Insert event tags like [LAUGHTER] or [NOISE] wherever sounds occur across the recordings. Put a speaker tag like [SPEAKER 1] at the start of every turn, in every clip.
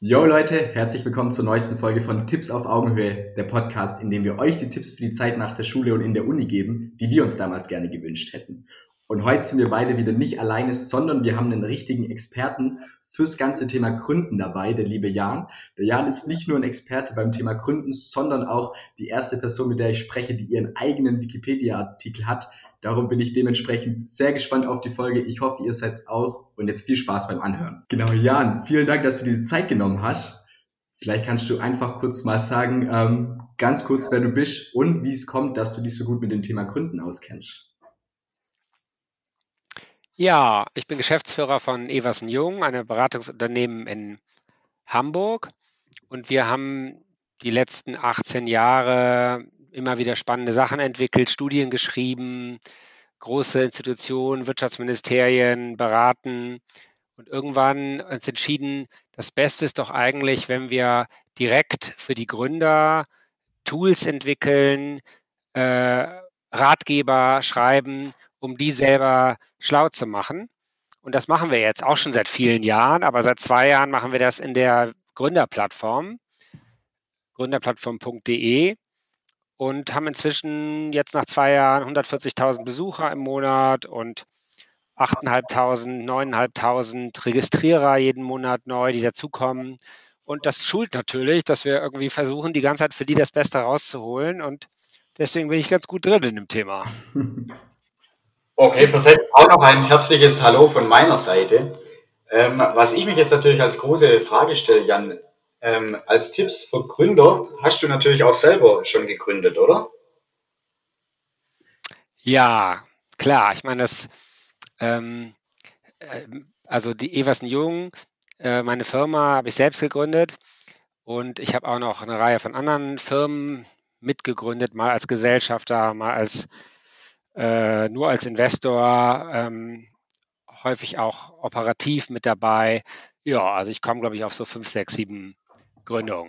[SPEAKER 1] Yo Leute, herzlich willkommen zur neuesten Folge von Tipps auf Augenhöhe, der Podcast, in dem wir euch die Tipps für die Zeit nach der Schule und in der Uni geben, die wir uns damals gerne gewünscht hätten. Und heute sind wir beide wieder nicht alleine, sondern wir haben einen richtigen Experten fürs ganze Thema Gründen dabei, der liebe Jan. Der Jan ist nicht nur ein Experte beim Thema Gründen, sondern auch die erste Person, mit der ich spreche, die ihren eigenen Wikipedia-Artikel hat, Darum bin ich dementsprechend sehr gespannt auf die Folge. Ich hoffe, ihr seid auch und jetzt viel Spaß beim Anhören. Genau, Jan, vielen Dank, dass du dir die Zeit genommen hast. Vielleicht kannst du einfach kurz mal sagen, ähm, ganz kurz, wer du bist und wie es kommt, dass du dich so gut mit dem Thema Gründen auskennst.
[SPEAKER 2] Ja, ich bin Geschäftsführer von Eversen Jung, einem Beratungsunternehmen in Hamburg. Und wir haben die letzten 18 Jahre immer wieder spannende Sachen entwickelt, Studien geschrieben, große Institutionen, Wirtschaftsministerien beraten und irgendwann uns entschieden, das Beste ist doch eigentlich, wenn wir direkt für die Gründer Tools entwickeln, äh, Ratgeber schreiben, um die selber schlau zu machen. Und das machen wir jetzt auch schon seit vielen Jahren, aber seit zwei Jahren machen wir das in der Gründerplattform, gründerplattform.de und haben inzwischen jetzt nach zwei Jahren 140.000 Besucher im Monat und 8.500, 9.500 Registrierer jeden Monat neu, die dazukommen. Und das schult natürlich, dass wir irgendwie versuchen, die ganze Zeit für die das Beste rauszuholen. Und deswegen bin ich ganz gut drin in dem Thema. [LAUGHS]
[SPEAKER 3] Okay, perfekt. Auch noch ein herzliches Hallo von meiner Seite. Ähm, was ich mich jetzt natürlich als große Frage stelle, Jan, ähm, als Tipps für Gründer hast du natürlich auch selber schon gegründet, oder?
[SPEAKER 2] Ja, klar. Ich meine, das, ähm, äh, also die Eversen Jung, äh, meine Firma habe ich selbst gegründet und ich habe auch noch eine Reihe von anderen Firmen mitgegründet, mal als Gesellschafter, mal als äh, nur als Investor, ähm, häufig auch operativ mit dabei. Ja, also ich komme, glaube ich, auf so fünf, sechs, sieben Gründung.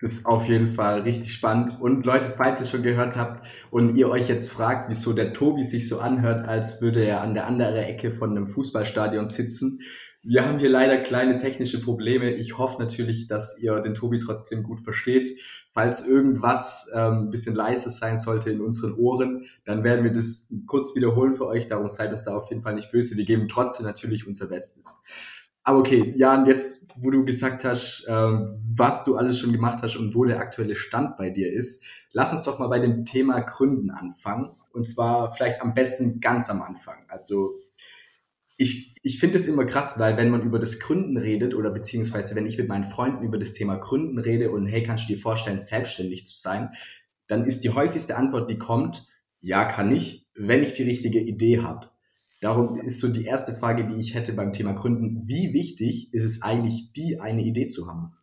[SPEAKER 1] Das ist auf jeden Fall richtig spannend. Und Leute, falls ihr schon gehört habt und ihr euch jetzt fragt, wieso der Tobi sich so anhört, als würde er an der anderen Ecke von einem Fußballstadion sitzen. Wir haben hier leider kleine technische Probleme. Ich hoffe natürlich, dass ihr den Tobi trotzdem gut versteht. Falls irgendwas ähm, ein bisschen leise sein sollte in unseren Ohren, dann werden wir das kurz wiederholen für euch. Darum seid uns da auf jeden Fall nicht böse. Wir geben trotzdem natürlich unser Bestes. Aber okay, Jan, jetzt, wo du gesagt hast, ähm, was du alles schon gemacht hast und wo der aktuelle Stand bei dir ist, lass uns doch mal bei dem Thema Gründen anfangen. Und zwar vielleicht am besten ganz am Anfang. Also ich, ich finde es immer krass, weil wenn man über das Gründen redet oder beziehungsweise wenn ich mit meinen Freunden über das Thema Gründen rede und hey, kannst du dir vorstellen, selbstständig zu sein, dann ist die häufigste Antwort, die kommt, ja, kann ich, wenn ich die richtige Idee habe. Darum ist so die erste Frage, die ich hätte beim Thema Gründen. Wie wichtig ist es eigentlich, die eine Idee zu haben?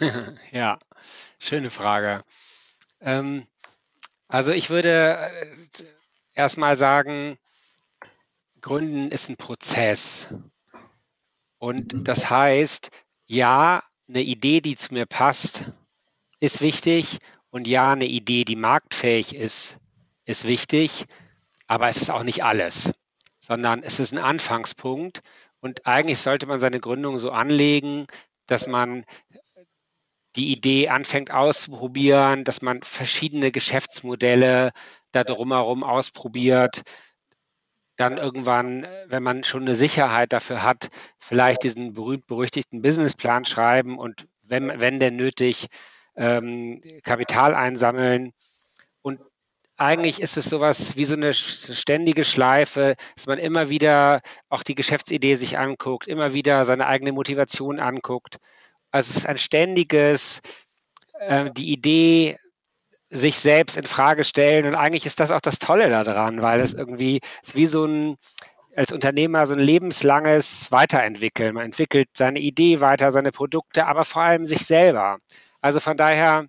[SPEAKER 1] [LAUGHS]
[SPEAKER 2] ja, schöne Frage. Ähm, also ich würde äh, erstmal sagen, Gründen ist ein Prozess. Und mhm. das heißt, ja, eine Idee, die zu mir passt, ist wichtig. Und ja, eine Idee, die marktfähig ist, ist wichtig. Aber es ist auch nicht alles sondern es ist ein Anfangspunkt. Und eigentlich sollte man seine Gründung so anlegen, dass man die Idee anfängt auszuprobieren, dass man verschiedene Geschäftsmodelle da drumherum ausprobiert. Dann irgendwann, wenn man schon eine Sicherheit dafür hat, vielleicht diesen berühmt-berüchtigten Businessplan schreiben und wenn, wenn denn nötig, ähm, Kapital einsammeln eigentlich ist es sowas wie so eine ständige Schleife, dass man immer wieder auch die Geschäftsidee sich anguckt, immer wieder seine eigene Motivation anguckt. Also es ist ein ständiges, äh, die Idee sich selbst in Frage stellen und eigentlich ist das auch das Tolle daran, weil es irgendwie ist wie so ein als Unternehmer so ein lebenslanges Weiterentwickeln. Man entwickelt seine Idee weiter, seine Produkte, aber vor allem sich selber. Also von daher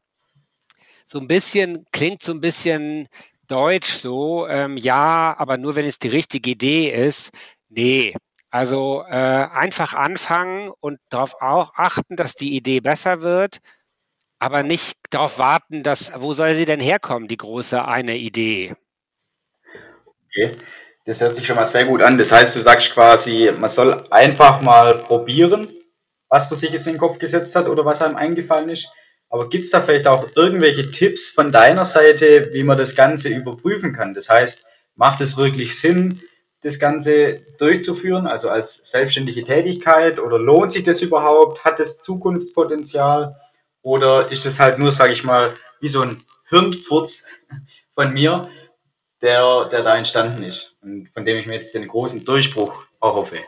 [SPEAKER 2] so ein bisschen, klingt so ein bisschen deutsch so, ähm, ja, aber nur wenn es die richtige Idee ist. Nee, also äh, einfach anfangen und darauf auch achten, dass die Idee besser wird, aber nicht darauf warten, dass, wo soll sie denn herkommen, die große eine Idee?
[SPEAKER 3] Okay, das hört sich schon mal sehr gut an. Das heißt, du sagst quasi, man soll einfach mal probieren was man sich jetzt in den Kopf gesetzt hat oder was einem eingefallen ist. Aber gibt es da vielleicht auch irgendwelche Tipps von deiner Seite, wie man das Ganze überprüfen kann? Das heißt, macht es wirklich Sinn, das Ganze durchzuführen, also als selbstständige Tätigkeit? Oder lohnt sich das überhaupt? Hat es Zukunftspotenzial? Oder ist das halt nur, sage ich mal, wie so ein Hirnfurz von mir, der, der da entstanden ist und von dem ich mir jetzt den großen Durchbruch erhoffe?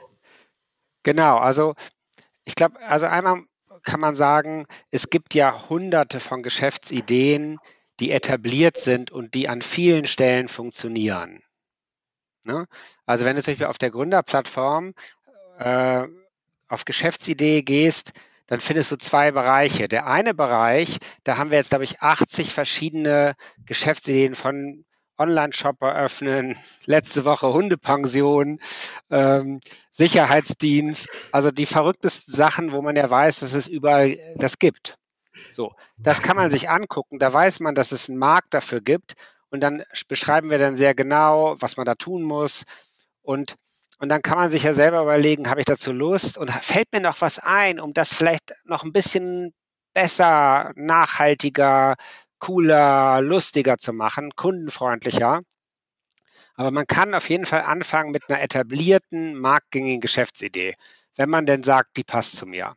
[SPEAKER 2] Genau, also ich glaube, also einmal kann man sagen, es gibt ja hunderte von Geschäftsideen, die etabliert sind und die an vielen Stellen funktionieren. Ne? Also wenn du zum Beispiel auf der Gründerplattform äh, auf Geschäftsidee gehst, dann findest du zwei Bereiche. Der eine Bereich, da haben wir jetzt, glaube ich, 80 verschiedene Geschäftsideen von Online-Shop eröffnen, letzte Woche Hundepension, ähm, Sicherheitsdienst, also die verrücktesten Sachen, wo man ja weiß, dass es überall das gibt. So, das kann man sich angucken, da weiß man, dass es einen Markt dafür gibt. Und dann beschreiben wir dann sehr genau, was man da tun muss. Und und dann kann man sich ja selber überlegen, habe ich dazu Lust? Und fällt mir noch was ein, um das vielleicht noch ein bisschen besser, nachhaltiger, cooler, lustiger zu machen, kundenfreundlicher. Aber man kann auf jeden Fall anfangen mit einer etablierten, marktgängigen Geschäftsidee, wenn man denn sagt, die passt zu mir.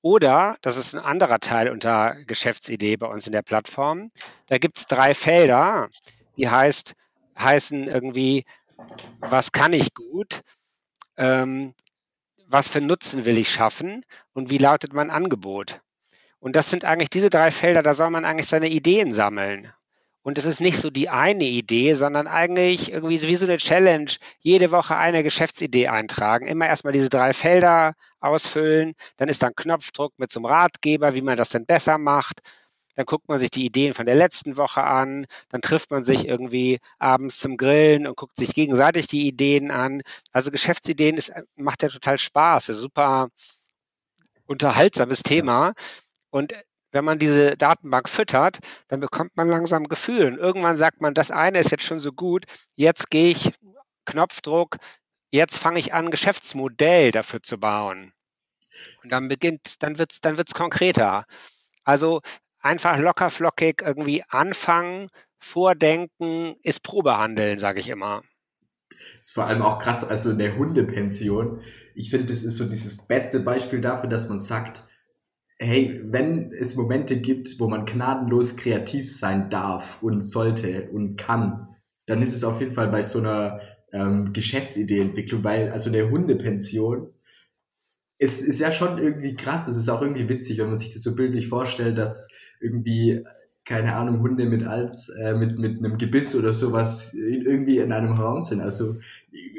[SPEAKER 2] Oder, das ist ein anderer Teil unter Geschäftsidee bei uns in der Plattform, da gibt es drei Felder, die heißt, heißen irgendwie, was kann ich gut, ähm, was für Nutzen will ich schaffen und wie lautet mein Angebot. Und das sind eigentlich diese drei Felder, da soll man eigentlich seine Ideen sammeln. Und es ist nicht so die eine Idee, sondern eigentlich irgendwie wie so eine Challenge, jede Woche eine Geschäftsidee eintragen. Immer erstmal diese drei Felder ausfüllen, dann ist da ein Knopfdruck mit so einem Ratgeber, wie man das denn besser macht. Dann guckt man sich die Ideen von der letzten Woche an, dann trifft man sich irgendwie abends zum Grillen und guckt sich gegenseitig die Ideen an. Also Geschäftsideen ist, macht ja total Spaß, ist super unterhaltsames Thema. Und wenn man diese Datenbank füttert, dann bekommt man langsam Gefühl. Und irgendwann sagt man, das eine ist jetzt schon so gut, jetzt gehe ich Knopfdruck, jetzt fange ich an, ein Geschäftsmodell dafür zu bauen. Und dann beginnt, dann wird es dann wird's konkreter. Also einfach locker flockig irgendwie anfangen, vordenken, ist Probehandeln, sage ich immer.
[SPEAKER 1] Ist vor allem auch krass, also in der Hundepension. Ich finde, das ist so dieses beste Beispiel dafür, dass man sagt, hey, wenn es Momente gibt, wo man gnadenlos kreativ sein darf und sollte und kann, dann ist es auf jeden Fall bei so einer ähm, Geschäftsideeentwicklung, weil also der Hundepension, es ist ja schon irgendwie krass, es ist auch irgendwie witzig, wenn man sich das so bildlich vorstellt, dass irgendwie keine Ahnung, Hunde mit als äh, mit mit einem Gebiss oder sowas irgendwie in einem Raum sind. Also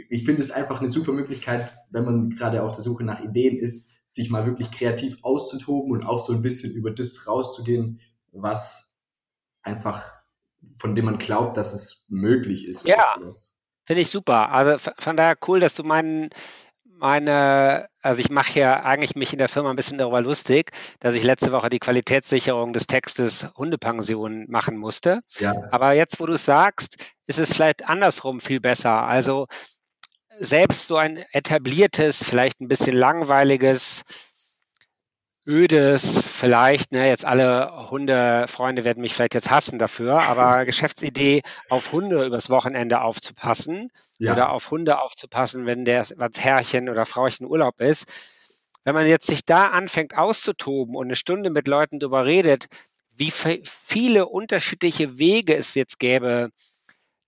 [SPEAKER 1] ich finde es einfach eine super Möglichkeit, wenn man gerade auf der Suche nach Ideen ist, sich mal wirklich kreativ auszutoben und auch so ein bisschen über das rauszugehen, was einfach, von dem man glaubt, dass es möglich ist.
[SPEAKER 2] Ja, finde ich super. Also von daher cool, dass du meinen, meine, also ich mache hier eigentlich mich in der Firma ein bisschen darüber lustig, dass ich letzte Woche die Qualitätssicherung des Textes Hundepension machen musste. Ja. Aber jetzt, wo du es sagst, ist es vielleicht andersrum viel besser. Also selbst so ein etabliertes, vielleicht ein bisschen langweiliges, ödes, vielleicht, ne, jetzt alle Hundefreunde werden mich vielleicht jetzt hassen dafür, aber [LAUGHS] Geschäftsidee, auf Hunde übers Wochenende aufzupassen ja. oder auf Hunde aufzupassen, wenn der was Herrchen oder Frauchen Urlaub ist. Wenn man jetzt sich da anfängt auszutoben und eine Stunde mit Leuten darüber redet, wie viele unterschiedliche Wege es jetzt gäbe,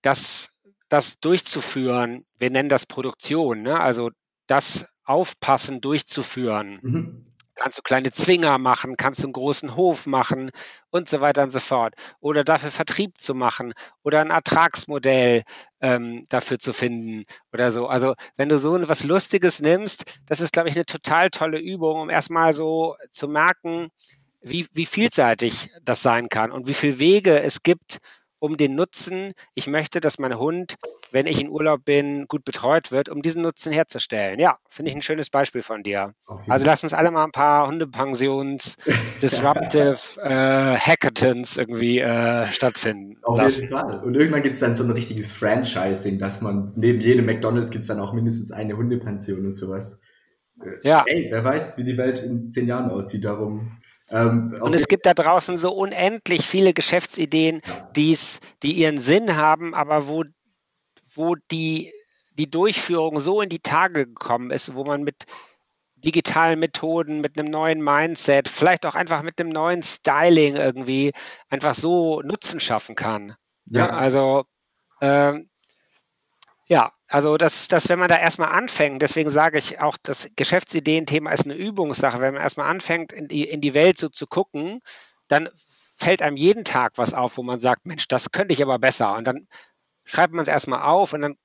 [SPEAKER 2] das das durchzuführen. Wir nennen das Produktion, ne? also das Aufpassen durchzuführen. Mhm. Kannst du kleine Zwinger machen, kannst du einen großen Hof machen und so weiter und so fort. Oder dafür Vertrieb zu machen oder ein Ertragsmodell ähm, dafür zu finden oder so. Also wenn du so was Lustiges nimmst, das ist, glaube ich, eine total tolle Übung, um erstmal so zu merken, wie, wie vielseitig das sein kann und wie viele Wege es gibt, um den Nutzen, ich möchte, dass mein Hund, wenn ich in Urlaub bin, gut betreut wird, um diesen Nutzen herzustellen. Ja, finde ich ein schönes Beispiel von dir. Also lass uns alle mal ein paar Hundepensions, [LAUGHS] Disruptive äh, Hackathons irgendwie äh, stattfinden.
[SPEAKER 1] Auf lassen. jeden Fall. Und irgendwann gibt es dann so ein richtiges Franchising, dass man neben jedem McDonalds gibt es dann auch mindestens eine Hundepension und sowas. ja. ey, wer weiß, wie die Welt in zehn Jahren aussieht, darum.
[SPEAKER 2] Ähm, und es gibt da draußen so unendlich viele Geschäftsideen, die's, die ihren Sinn haben, aber wo, wo die, die Durchführung so in die Tage gekommen ist, wo man mit digitalen Methoden, mit einem neuen Mindset, vielleicht auch einfach mit einem neuen Styling irgendwie einfach so Nutzen schaffen kann. Ja. ja also ähm, ja, also das, das, wenn man da erstmal anfängt, deswegen sage ich auch, das Geschäftsideen-Thema ist eine Übungssache. Wenn man erstmal anfängt, in die, in die Welt so zu gucken, dann fällt einem jeden Tag was auf, wo man sagt, Mensch, das könnte ich aber besser. Und dann schreibt man es erstmal auf und dann,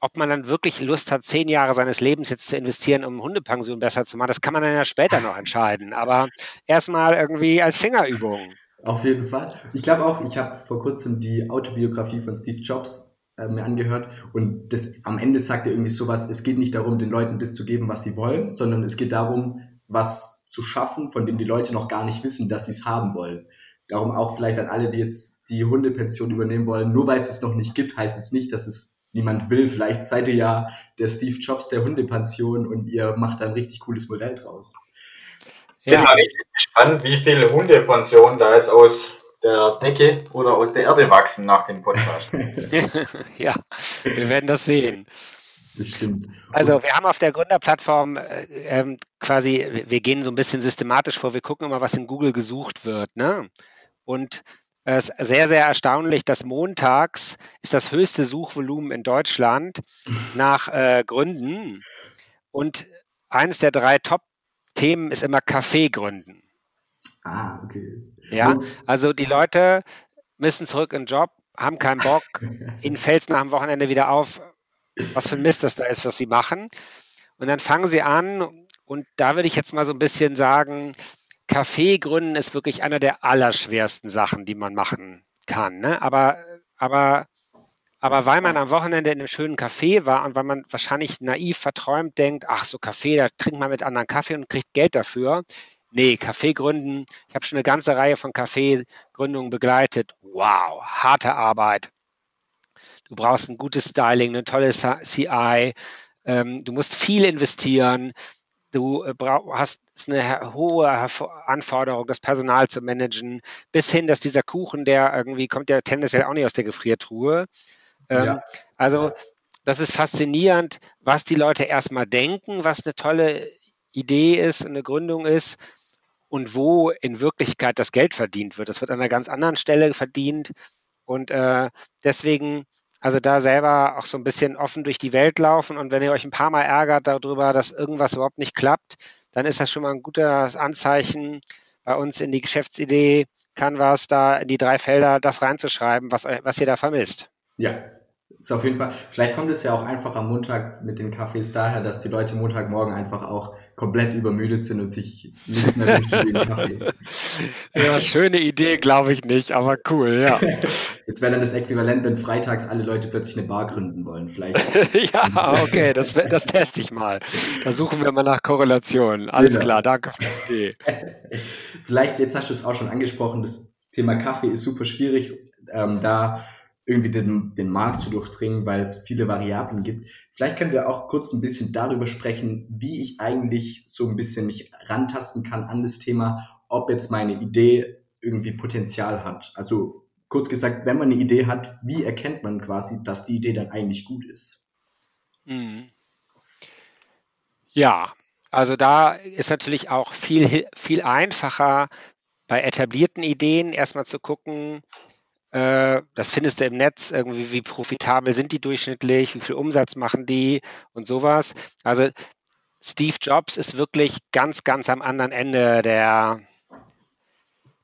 [SPEAKER 2] ob man dann wirklich Lust hat, zehn Jahre seines Lebens jetzt zu investieren, um Hundepension besser zu machen, das kann man dann ja später noch entscheiden. Aber erstmal irgendwie als Fingerübung.
[SPEAKER 1] Auf jeden Fall. Ich glaube auch, ich habe vor kurzem die Autobiografie von Steve Jobs äh, mir angehört und das am Ende sagt er irgendwie sowas, es geht nicht darum, den Leuten das zu geben, was sie wollen, sondern es geht darum, was zu schaffen, von dem die Leute noch gar nicht wissen, dass sie es haben wollen. Darum auch vielleicht an alle, die jetzt die Hundepension übernehmen wollen, nur weil es es noch nicht gibt, heißt es nicht, dass es niemand will. Vielleicht seid ihr ja der Steve Jobs der Hundepension und ihr macht ein richtig cooles Modell draus.
[SPEAKER 3] Ich bin mal richtig gespannt, wie viele Hundepensionen da jetzt aus der Decke oder aus der Erde wachsen nach dem Podcast. [LAUGHS]
[SPEAKER 2] ja, wir werden das sehen.
[SPEAKER 1] Das stimmt.
[SPEAKER 2] Also wir haben auf der Gründerplattform äh, ähm, quasi, wir gehen so ein bisschen systematisch vor, wir gucken immer, was in Google gesucht wird. Ne? Und es ist sehr, sehr erstaunlich, dass montags ist das höchste Suchvolumen in Deutschland nach äh, Gründen. Und eines der drei Top-Themen ist immer Kaffee gründen.
[SPEAKER 1] Ah, okay.
[SPEAKER 2] Ja, also die Leute müssen zurück in den Job, haben keinen Bock, [LAUGHS] ihnen fällt es nach dem Wochenende wieder auf, was für ein Mist das da ist, was sie machen. Und dann fangen sie an und da würde ich jetzt mal so ein bisschen sagen, Kaffee gründen ist wirklich einer der allerschwersten Sachen, die man machen kann. Ne? Aber, aber, aber weil man am Wochenende in einem schönen Café war und weil man wahrscheinlich naiv verträumt denkt, ach so Kaffee, da trinkt man mit anderen Kaffee und kriegt Geld dafür, Nee, Café gründen. Ich habe schon eine ganze Reihe von Café-Gründungen begleitet. Wow, harte Arbeit. Du brauchst ein gutes Styling, eine tolle CI. Ähm, du musst viel investieren. Du äh, hast eine hohe Anforderung, das Personal zu managen, bis hin, dass dieser Kuchen, der irgendwie kommt, der tendenziell auch nicht aus der Gefriertruhe. Ähm, ja. Also das ist faszinierend, was die Leute erstmal denken, was eine tolle Idee ist, eine Gründung ist und wo in Wirklichkeit das Geld verdient wird. Das wird an einer ganz anderen Stelle verdient. Und äh, deswegen, also da selber auch so ein bisschen offen durch die Welt laufen. Und wenn ihr euch ein paar Mal ärgert darüber, dass irgendwas überhaupt nicht klappt, dann ist das schon mal ein gutes Anzeichen, bei uns in die Geschäftsidee Canvas da in die drei Felder das reinzuschreiben, was, was ihr da vermisst.
[SPEAKER 1] Ja, ist auf jeden Fall, vielleicht kommt es ja auch einfach am Montag mit den Kaffees daher, dass die Leute Montagmorgen einfach auch komplett übermüdet sind und sich nicht mehr wünschen [LAUGHS] Kaffee.
[SPEAKER 2] Ja, schöne Idee, glaube ich nicht, aber cool, ja. [LAUGHS]
[SPEAKER 1] Das wäre dann das Äquivalent, wenn freitags alle Leute plötzlich eine Bar gründen wollen, vielleicht. [LAUGHS]
[SPEAKER 2] ja, okay, das, das teste ich mal. Da suchen wir mal nach Korrelationen. Alles genau. klar, danke für die Idee.
[SPEAKER 1] Vielleicht, jetzt hast du es auch schon angesprochen, das Thema Kaffee ist super schwierig. Ähm, da irgendwie den, den Markt zu durchdringen, weil es viele Variablen gibt. Vielleicht können wir auch kurz ein bisschen darüber sprechen, wie ich eigentlich so ein bisschen mich rantasten kann an das Thema, ob jetzt meine Idee irgendwie Potenzial hat. Also kurz gesagt, wenn man eine Idee hat, wie erkennt man quasi, dass die Idee dann eigentlich gut ist?
[SPEAKER 2] Mhm. Ja, also da ist natürlich auch viel, viel einfacher bei etablierten Ideen erstmal zu gucken, äh, das findest du im Netz irgendwie, wie profitabel sind die durchschnittlich, wie viel Umsatz machen die und sowas. Also Steve Jobs ist wirklich ganz, ganz am anderen Ende der,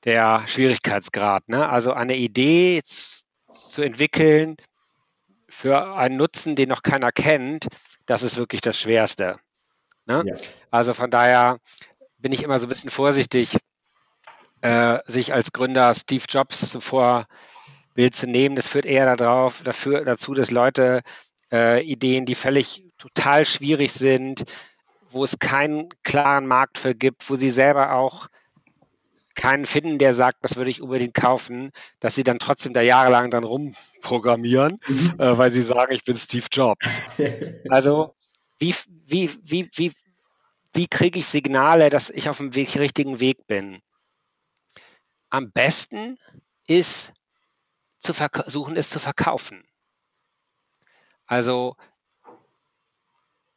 [SPEAKER 2] der Schwierigkeitsgrad. Ne? Also eine Idee zu entwickeln für einen Nutzen, den noch keiner kennt, das ist wirklich das Schwerste. Ne? Ja. Also von daher bin ich immer so ein bisschen vorsichtig, äh, sich als Gründer Steve Jobs zuvor Bild zu nehmen. Das führt eher darauf, dafür, dazu, dass Leute äh, Ideen, die völlig total schwierig sind, wo es keinen klaren Markt für gibt, wo sie selber auch keinen finden, der sagt, das würde ich unbedingt kaufen, dass sie dann trotzdem da jahrelang dann rumprogrammieren, mhm. äh, weil sie sagen, ich bin Steve Jobs. [LAUGHS] Also wie, wie, wie, wie, wie kriege ich Signale, dass ich auf dem Weg, richtigen Weg bin? Am besten ist zu versuchen, es zu verkaufen. Also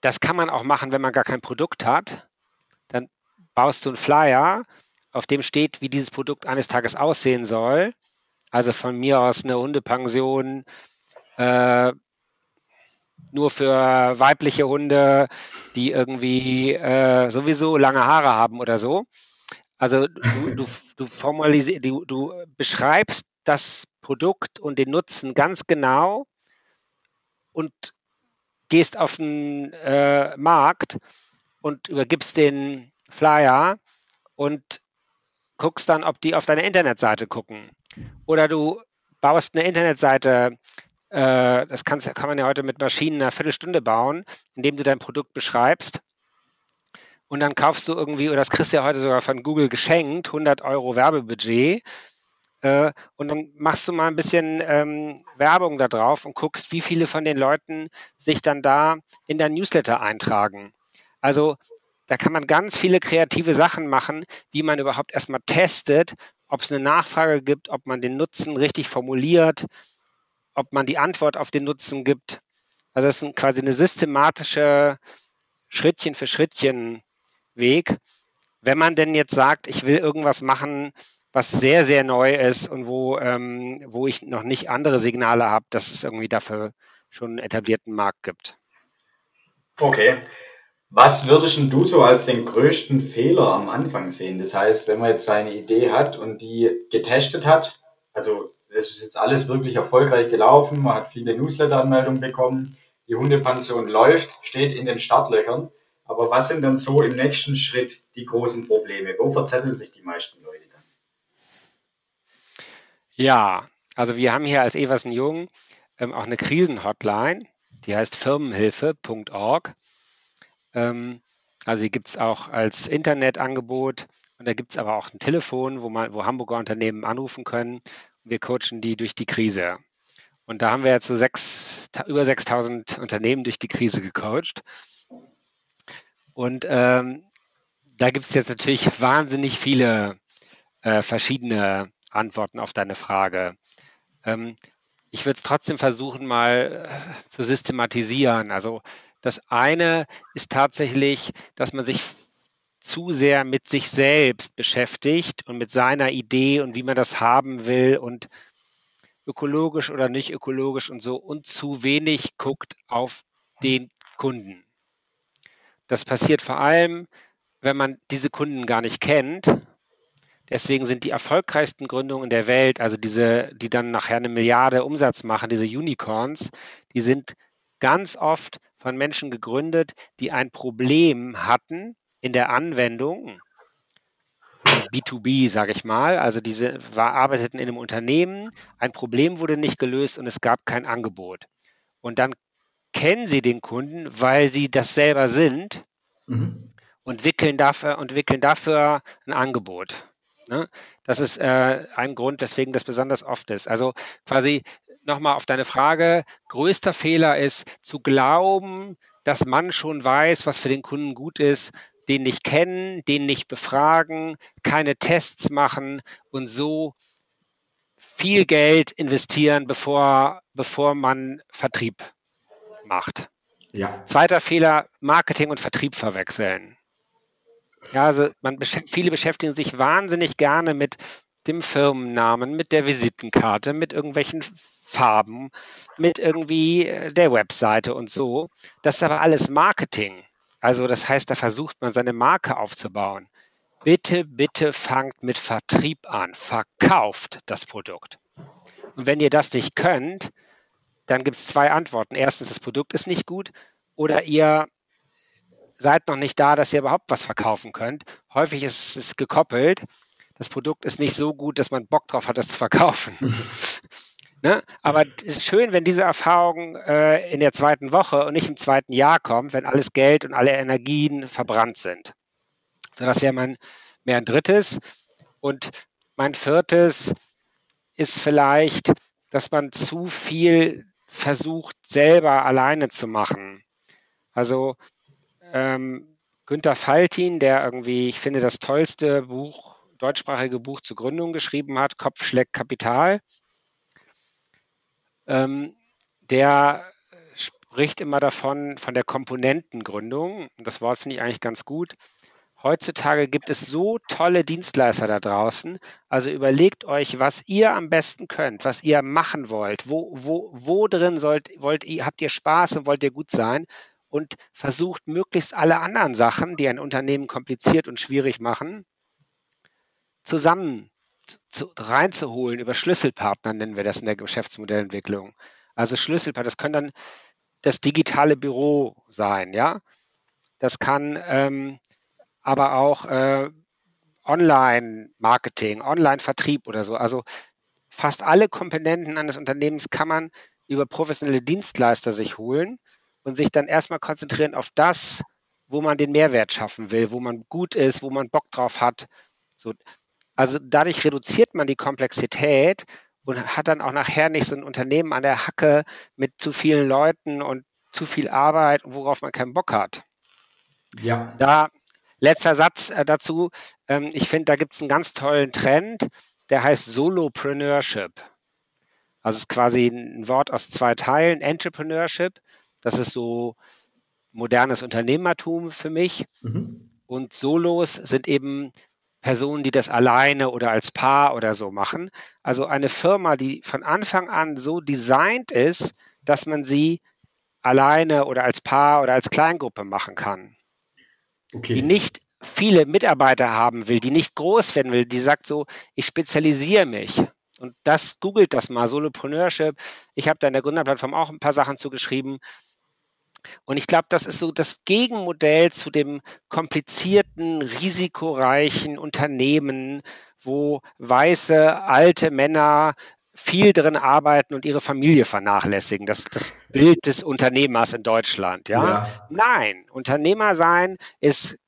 [SPEAKER 2] das kann man auch machen, wenn man gar kein Produkt hat. Dann baust du einen Flyer, auf dem steht, wie dieses Produkt eines Tages aussehen soll. Also von mir aus eine Hundepension, äh, nur für weibliche Hunde, die irgendwie äh, sowieso lange Haare haben oder so. Also du, du, du du beschreibst das Produkt und den Nutzen ganz genau und gehst auf den äh, Markt und übergibst den Flyer und guckst dann, ob die auf deine Internetseite gucken. Oder du baust eine Internetseite äh, das kannst, kann man ja heute mit Maschinen eine Viertelstunde bauen, indem du dein Produkt beschreibst. Und dann kaufst du irgendwie, oder das kriegst du ja heute sogar von Google geschenkt, 100 Euro Werbebudget. Äh, und dann machst du mal ein bisschen ähm, Werbung da drauf und guckst, wie viele von den Leuten sich dann da in dein Newsletter eintragen. Also da kann man ganz viele kreative Sachen machen, wie man überhaupt erstmal testet, ob es eine Nachfrage gibt, ob man den Nutzen richtig formuliert, ob man die Antwort auf den Nutzen gibt. Also das ist quasi eine systematische Schrittchen für Schrittchen Weg. Wenn man denn jetzt sagt, ich will irgendwas machen, was sehr, sehr neu ist und wo, ähm, wo ich noch nicht andere Signale habe, dass es irgendwie dafür schon einen etablierten Markt gibt.
[SPEAKER 3] Okay. Was würdest du so als den größten Fehler am Anfang sehen? Das heißt, wenn man jetzt seine Idee hat und die getestet hat, also es ist jetzt alles wirklich erfolgreich gelaufen. Man hat viele Newsletter-Anmeldungen bekommen. Die Hundepension läuft, steht in den Startlöchern. Aber was sind dann so im nächsten Schritt die großen Probleme? Wo verzetteln sich die meisten Leute?
[SPEAKER 2] Ja, also wir haben hier als Eversen Jung ähm, auch eine Krisenhotline, die heißt firmenhilfe.org. Ähm, also die gibt es auch als Internetangebot und da gibt es aber auch ein Telefon, wo, man, wo Hamburger Unternehmen anrufen können wir coachen die durch die Krise. Und da haben wir jetzt so sechs, über 6000 Unternehmen durch die Krise gecoacht. Und ähm, da gibt es jetzt natürlich wahnsinnig viele äh, verschiedene Antworten auf deine Frage. Ähm, ich würde es trotzdem versuchen, mal äh, zu systematisieren. Also das eine ist tatsächlich, dass man sich zu sehr mit sich selbst beschäftigt und mit seiner Idee und wie man das haben will und ökologisch oder nicht ökologisch und so und zu wenig guckt auf den Kunden. Das passiert vor allem, wenn man diese Kunden gar nicht kennt. Deswegen sind die erfolgreichsten Gründungen der Welt, also diese, die dann nachher eine Milliarde Umsatz machen, diese Unicorns, die sind ganz oft von Menschen gegründet, die ein Problem hatten in der Anwendung, B2B, sage ich mal, also diese war, arbeiteten in einem Unternehmen, ein Problem wurde nicht gelöst und es gab kein Angebot. Und dann kennen sie den Kunden, weil sie das selber sind mhm. und wickeln dafür und wickeln dafür ein Angebot. Ne? Das ist äh, ein Grund, weswegen das besonders oft ist. Also quasi nochmal auf deine Frage, größter Fehler ist zu glauben, dass man schon weiß, was für den Kunden gut ist den nicht kennen, den nicht befragen, keine Tests machen und so viel Geld investieren, bevor, bevor man Vertrieb macht. Ja. Zweiter Fehler, Marketing und Vertrieb verwechseln. Ja, also man, viele beschäftigen sich wahnsinnig gerne mit dem Firmennamen, mit der Visitenkarte, mit irgendwelchen Farben, mit irgendwie äh, der Webseite und so. Das ist aber alles Marketing. Also das heißt, da versucht man seine Marke aufzubauen. Bitte, bitte fangt mit Vertrieb an. Verkauft das Produkt. Und wenn ihr das nicht könnt, dann gibt es zwei Antworten. Erstens, das Produkt ist nicht gut oder ihr seid noch nicht da, dass ihr überhaupt was verkaufen könnt. Häufig ist es gekoppelt. Das Produkt ist nicht so gut, dass man Bock drauf hat, das zu verkaufen. [LAUGHS] Ne? Aber es ist schön, wenn diese Erfahrung äh, in der zweiten Woche und nicht im zweiten Jahr kommt, wenn alles Geld und alle Energien verbrannt sind. So, das wäre mein mehr ein drittes. Und mein viertes ist vielleicht, dass man zu viel versucht, selber alleine zu machen. Also ähm, Günter Faltin, der irgendwie, ich finde, das tollste Buch, deutschsprachige Buch zur Gründung geschrieben hat, Kopf schlägt Kapital. Ähm, der spricht immer davon, von der Komponentengründung. Das Wort finde ich eigentlich ganz gut. Heutzutage gibt es so tolle Dienstleister da draußen. Also überlegt euch, was ihr am besten könnt, was ihr machen wollt. Wo, wo, wo drin sollt, wollt ihr, habt ihr Spaß und wollt ihr gut sein? Und versucht möglichst alle anderen Sachen, die ein Unternehmen kompliziert und schwierig machen, zusammen zu, reinzuholen über Schlüsselpartner, nennen wir das in der Geschäftsmodellentwicklung. Also Schlüsselpartner, das können dann das digitale Büro sein, ja. Das kann ähm, aber auch äh, Online-Marketing, Online-Vertrieb oder so. Also fast alle Komponenten eines Unternehmens kann man über professionelle Dienstleister sich holen und sich dann erstmal konzentrieren auf das, wo man den Mehrwert schaffen will, wo man gut ist, wo man Bock drauf hat. So, also dadurch reduziert man die Komplexität und hat dann auch nachher nicht so ein Unternehmen an der Hacke mit zu vielen Leuten und zu viel Arbeit, worauf man keinen Bock hat. Ja. Da Letzter Satz äh, dazu. Ähm, ich finde, da gibt es einen ganz tollen Trend, der heißt Solopreneurship. Also es ist quasi ein Wort aus zwei Teilen. Entrepreneurship, das ist so modernes Unternehmertum für mich. Mhm. Und Solos sind eben Personen, die das alleine oder als Paar oder so machen. Also eine Firma, die von Anfang an so designt ist, dass man sie alleine oder als Paar oder als Kleingruppe machen kann okay. die nicht viele Mitarbeiter haben will, die nicht groß werden will, die sagt so, ich spezialisiere mich. Und das googelt das mal, Solopreneurship. Ich habe da in der Gründerplattform auch ein paar Sachen zugeschrieben. Und ich glaube, das ist so das Gegenmodell zu dem komplizierten, risikoreichen Unternehmen, wo weiße, alte Männer viel drin arbeiten und ihre Familie vernachlässigen. Das, das Bild des Unternehmers in Deutschland. Ja? ja? Nein, Unternehmer sein ist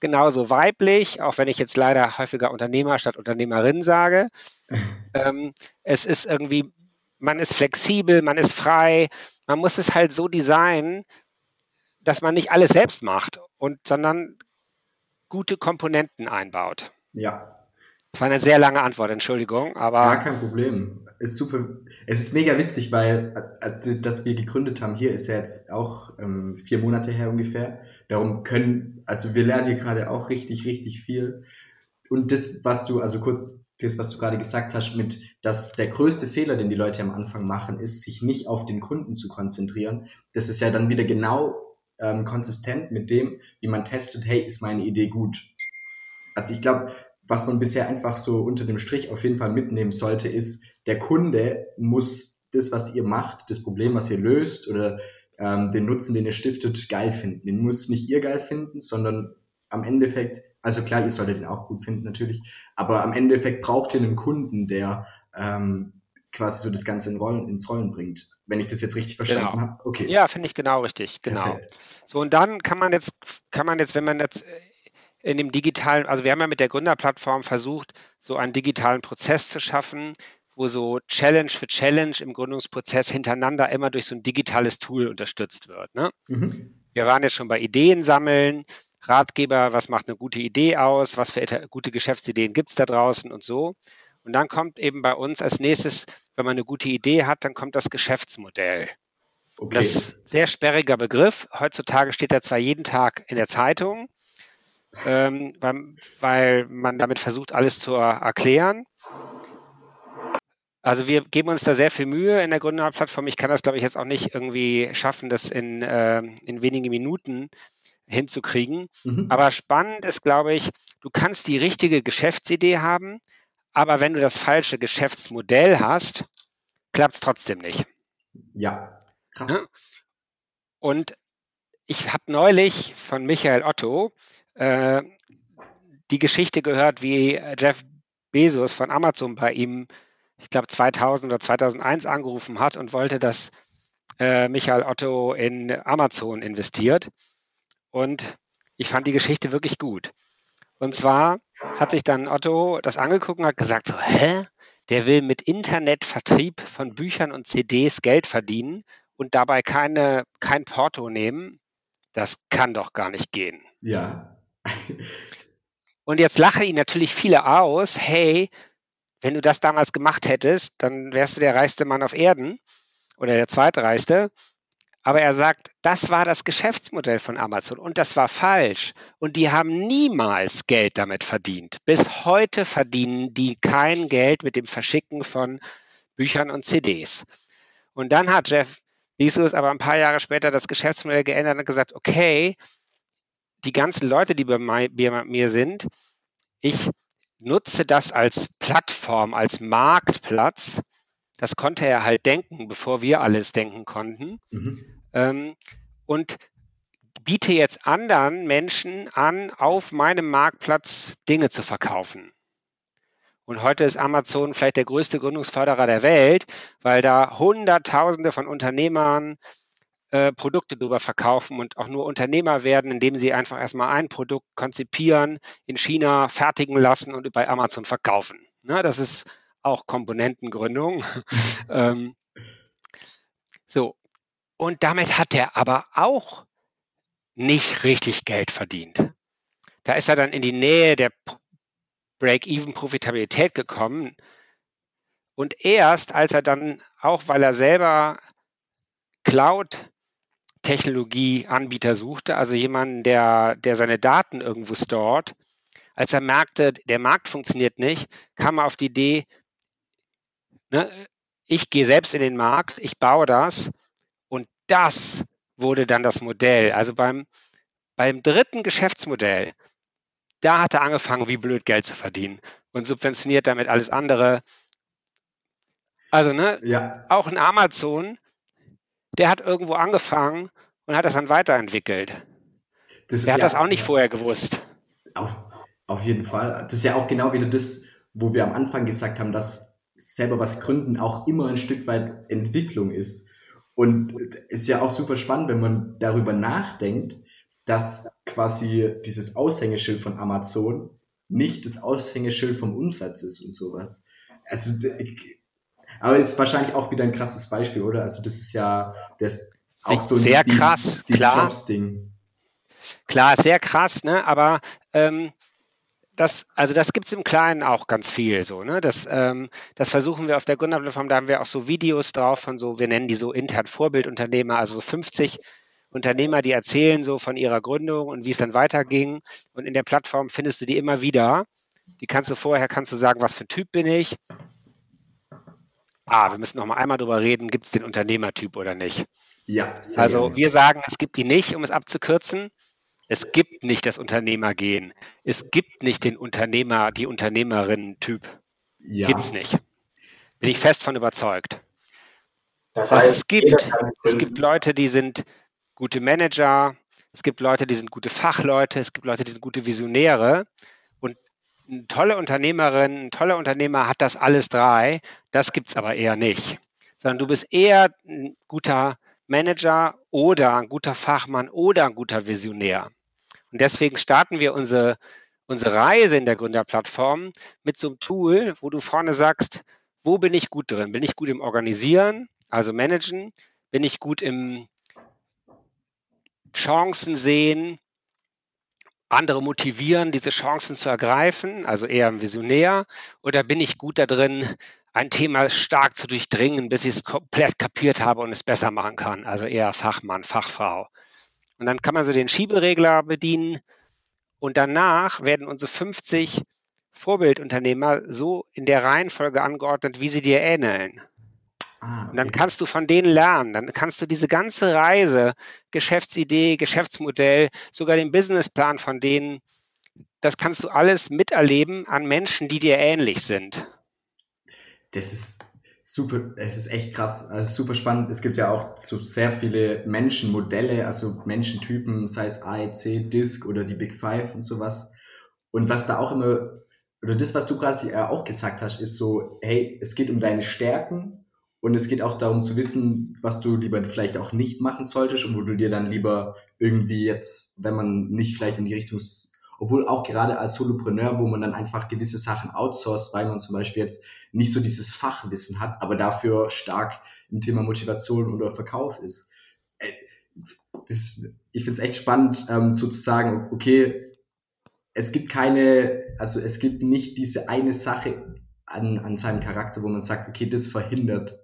[SPEAKER 2] genauso weiblich, auch wenn ich jetzt leider häufiger Unternehmer statt Unternehmerin sage. [LAUGHS] ähm, es ist irgendwie, man ist flexibel, man ist frei, man muss es halt so designen, dass man nicht alles selbst macht und sondern gute Komponenten einbaut.
[SPEAKER 1] Ja,
[SPEAKER 2] das war eine sehr lange Antwort, Entschuldigung, aber.
[SPEAKER 1] Ja, kein Problem. Ist super. Es ist mega witzig, weil, äh, dass wir gegründet haben, hier ist ja jetzt auch ähm, vier Monate her ungefähr. Darum können, also wir lernen hier gerade auch richtig, richtig viel. Und das, was du, also kurz, das, was du gerade gesagt hast, mit, dass der größte Fehler, den die Leute am Anfang machen, ist, sich nicht auf den Kunden zu konzentrieren. Das ist ja dann wieder genau ähm, konsistent mit dem, wie man testet, hey, ist meine Idee gut? Also ich glaube, was man bisher einfach so unter dem Strich auf jeden Fall mitnehmen sollte, ist, der Kunde muss das, was ihr macht, das Problem, was ihr löst oder ähm, den Nutzen, den ihr stiftet, geil finden. Den muss nicht ihr geil finden, sondern am Endeffekt, also klar, ihr solltet den auch gut finden natürlich, aber am Endeffekt braucht ihr einen Kunden, der ähm, quasi so das Ganze in Rollen, ins Rollen bringt. Wenn ich das jetzt richtig verstanden genau. habe.
[SPEAKER 2] Okay. Ja, finde ich genau richtig, genau. Perfekt. So, und dann kann man jetzt, kann man jetzt, wenn man jetzt in dem digitalen, also wir haben ja mit der Gründerplattform versucht, so einen digitalen Prozess zu schaffen, wo so Challenge für Challenge im Gründungsprozess hintereinander immer durch so ein digitales Tool unterstützt wird. Ne? Mhm. Wir waren jetzt schon bei Ideen sammeln, Ratgeber, was macht eine gute Idee aus, was für gute Geschäftsideen gibt es da draußen und so. Und dann kommt eben bei uns als nächstes, wenn man eine gute Idee hat, dann kommt das Geschäftsmodell. Okay. Das ist ein sehr sperriger Begriff. Heutzutage steht er zwar jeden Tag in der Zeitung, ähm, weil, weil man damit versucht, alles zu erklären. Also wir geben uns da sehr viel Mühe in der Gründerplattform. Ich kann das, glaube ich, jetzt auch nicht irgendwie schaffen, das in, äh, in wenigen Minuten hinzukriegen. Mhm. Aber spannend ist, glaube ich, du kannst die richtige Geschäftsidee haben, aber wenn du das falsche Geschäftsmodell hast, klappt es trotzdem nicht.
[SPEAKER 1] Ja, krass.
[SPEAKER 2] Und ich habe neulich von Michael Otto äh, die Geschichte gehört, wie Jeff Bezos von Amazon bei ihm, ich glaube 2000 oder 2001 angerufen hat und wollte, dass äh, Michael Otto in Amazon investiert. Und ich fand die Geschichte wirklich gut. Und zwar hat sich dann Otto das angeguckt und hat gesagt, so, hä? Der will mit Internetvertrieb von Büchern und CDs Geld verdienen und dabei keine, kein Porto nehmen Das kann doch gar nicht gehen.
[SPEAKER 1] Ja.
[SPEAKER 2] Und jetzt lachen ihn natürlich viele aus, hey, wenn du das damals gemacht hättest, dann wärst du der reichste Mann auf Erden oder der zweitreichste. Aber er sagt, das war das Geschäftsmodell von Amazon und das war falsch. Und die haben niemals Geld damit verdient. Bis heute verdienen die kein Geld mit dem Verschicken von Büchern und CDs. Und dann hat Jeff Bezos aber ein paar Jahre später das Geschäftsmodell geändert und gesagt, okay, die ganzen Leute, die bei mir sind, ich nutze das als Plattform, als Marktplatz. Das konnte er halt denken, bevor wir alles denken konnten. Mhm. Ähm, und biete jetzt anderen Menschen an, auf meinem Marktplatz Dinge zu verkaufen. Und heute ist Amazon vielleicht der größte Gründungsförderer der Welt, weil da Hunderttausende von Unternehmern äh, Produkte drüber verkaufen und auch nur Unternehmer werden, indem sie einfach erstmal ein Produkt konzipieren, in China fertigen lassen und bei Amazon verkaufen. Ne, das ist auch Komponentengründung. [LAUGHS] ähm, so, und damit hat er aber auch nicht richtig Geld verdient. Da ist er dann in die Nähe der Break-Even-Profitabilität gekommen. Und erst als er dann, auch weil er selber Cloud-Technologie-Anbieter suchte, also jemanden, der, der seine Daten irgendwo stort, als er merkte, der Markt funktioniert nicht, kam er auf die Idee, ne, ich gehe selbst in den Markt, ich baue das das wurde dann das Modell. Also beim, beim dritten Geschäftsmodell, da hat er angefangen, wie blöd Geld zu verdienen und subventioniert damit alles andere. Also, ne, ja. auch ein Amazon, der hat irgendwo angefangen und hat das dann weiterentwickelt. Das der hat ja, das auch nicht vorher gewusst.
[SPEAKER 1] Auf, auf jeden Fall. Das ist ja auch genau wieder das, wo wir am Anfang gesagt haben, dass selber was gründen auch immer ein Stück weit Entwicklung ist. Und ist ja auch super spannend, wenn man darüber nachdenkt, dass quasi dieses Aushängeschild von Amazon nicht das Aushängeschild vom Umsatz ist und sowas. Also, aber ist wahrscheinlich auch wieder ein krasses Beispiel, oder? Also, das ist ja das
[SPEAKER 2] auch so ein sehr Steve, krass, Steve klar. Jobs Ding. Klar, sehr krass, ne? Aber ähm, das, also das gibt es im Kleinen auch ganz viel so. Ne? Das, ähm, das versuchen wir auf der Gründerplattform, da haben wir auch so Videos drauf von so, wir nennen die so intern Vorbildunternehmer, also so 50 Unternehmer, die erzählen so von ihrer Gründung und wie es dann weiterging. Und in der Plattform findest du die immer wieder. Die kannst du vorher, kannst du sagen, was für ein Typ bin ich. Ah, wir müssen noch mal einmal drüber reden, gibt es den Unternehmertyp oder nicht? Ja. Also wir sagen, es gibt die nicht, um es abzukürzen. Es gibt nicht das Unternehmergehen. Es gibt nicht den Unternehmer, die Unternehmerin-Typ. Ja. Gibt es nicht. Bin ich fest von überzeugt. Das heißt, Was es gibt, es gibt Leute, die sind gute Manager, es gibt Leute, die sind gute Fachleute, es gibt Leute, die sind gute Visionäre. Und eine tolle Unternehmerin, ein toller Unternehmer hat das alles drei. Das gibt es aber eher nicht. Sondern du bist eher ein guter Manager oder ein guter Fachmann oder ein guter Visionär. Und deswegen starten wir unsere, unsere Reise in der Gründerplattform mit so einem Tool, wo du vorne sagst, wo bin ich gut drin? Bin ich gut im Organisieren, also Managen? Bin ich gut im Chancen sehen, andere motivieren, diese Chancen zu ergreifen, also eher ein Visionär? Oder bin ich gut da drin, ein Thema stark zu durchdringen, bis ich es komplett kapiert habe und es besser machen kann. Also eher Fachmann, Fachfrau. Und dann kann man so den Schieberegler bedienen und danach werden unsere 50 Vorbildunternehmer so in der Reihenfolge angeordnet, wie sie dir ähneln. Ah, okay. Und dann kannst du von denen lernen. Dann kannst du diese ganze Reise, Geschäftsidee, Geschäftsmodell, sogar den Businessplan von denen, das kannst du alles miterleben an Menschen, die dir ähnlich sind
[SPEAKER 1] das ist super, es ist echt krass, also super spannend. Es gibt ja auch so sehr viele Menschenmodelle, also Menschentypen, sei es AEC, DISC oder die Big Five und sowas. Und was da auch immer, oder das, was du quasi auch gesagt hast, ist so, hey, es geht um deine Stärken und es geht auch darum zu wissen, was du lieber vielleicht auch nicht machen solltest und wo du dir dann lieber irgendwie jetzt, wenn man nicht vielleicht in die Richtung obwohl auch gerade als Solopreneur, wo man dann einfach gewisse Sachen outsourced, weil man zum Beispiel jetzt nicht so dieses Fachwissen hat, aber dafür stark im Thema Motivation oder Verkauf ist. Äh, das, ich finde es echt spannend, ähm, so zu sagen, okay, es gibt keine, also es gibt nicht diese eine Sache an, an seinem Charakter, wo man sagt, okay, das verhindert